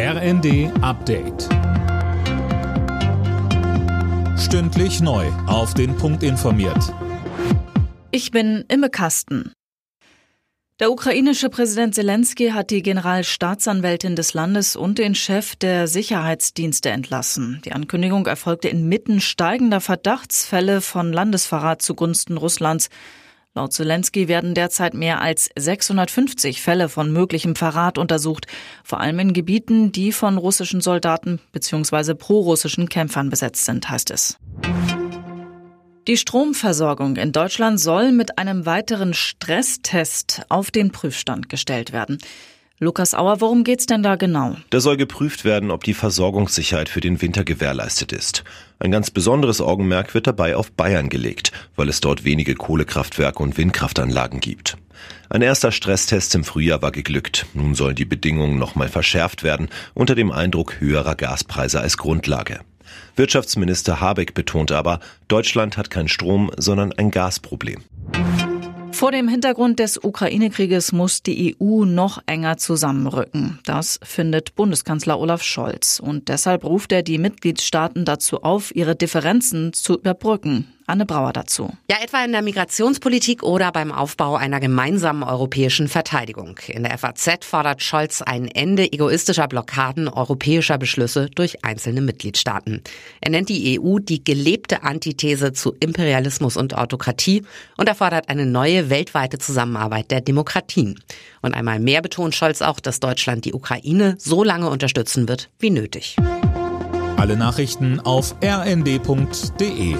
RND Update. Stündlich neu. Auf den Punkt informiert. Ich bin Imme Kasten. Der ukrainische Präsident Zelensky hat die Generalstaatsanwältin des Landes und den Chef der Sicherheitsdienste entlassen. Die Ankündigung erfolgte inmitten steigender Verdachtsfälle von Landesverrat zugunsten Russlands. Laut Zelensky werden derzeit mehr als 650 Fälle von möglichem Verrat untersucht, vor allem in Gebieten, die von russischen Soldaten bzw. prorussischen Kämpfern besetzt sind, heißt es. Die Stromversorgung in Deutschland soll mit einem weiteren Stresstest auf den Prüfstand gestellt werden. Lukas Auer, worum geht's denn da genau? Da soll geprüft werden, ob die Versorgungssicherheit für den Winter gewährleistet ist. Ein ganz besonderes Augenmerk wird dabei auf Bayern gelegt, weil es dort wenige Kohlekraftwerke und Windkraftanlagen gibt. Ein erster Stresstest im Frühjahr war geglückt. Nun sollen die Bedingungen nochmal verschärft werden, unter dem Eindruck höherer Gaspreise als Grundlage. Wirtschaftsminister Habeck betont aber, Deutschland hat kein Strom, sondern ein Gasproblem. Vor dem Hintergrund des Ukraine-Krieges muss die EU noch enger zusammenrücken. Das findet Bundeskanzler Olaf Scholz. Und deshalb ruft er die Mitgliedstaaten dazu auf, ihre Differenzen zu überbrücken. Anne Brauer dazu. Ja, etwa in der Migrationspolitik oder beim Aufbau einer gemeinsamen europäischen Verteidigung. In der FAZ fordert Scholz ein Ende egoistischer Blockaden europäischer Beschlüsse durch einzelne Mitgliedstaaten. Er nennt die EU die gelebte Antithese zu Imperialismus und Autokratie und er fordert eine neue weltweite Zusammenarbeit der Demokratien. Und einmal mehr betont Scholz auch, dass Deutschland die Ukraine so lange unterstützen wird wie nötig. Alle Nachrichten auf rnd.de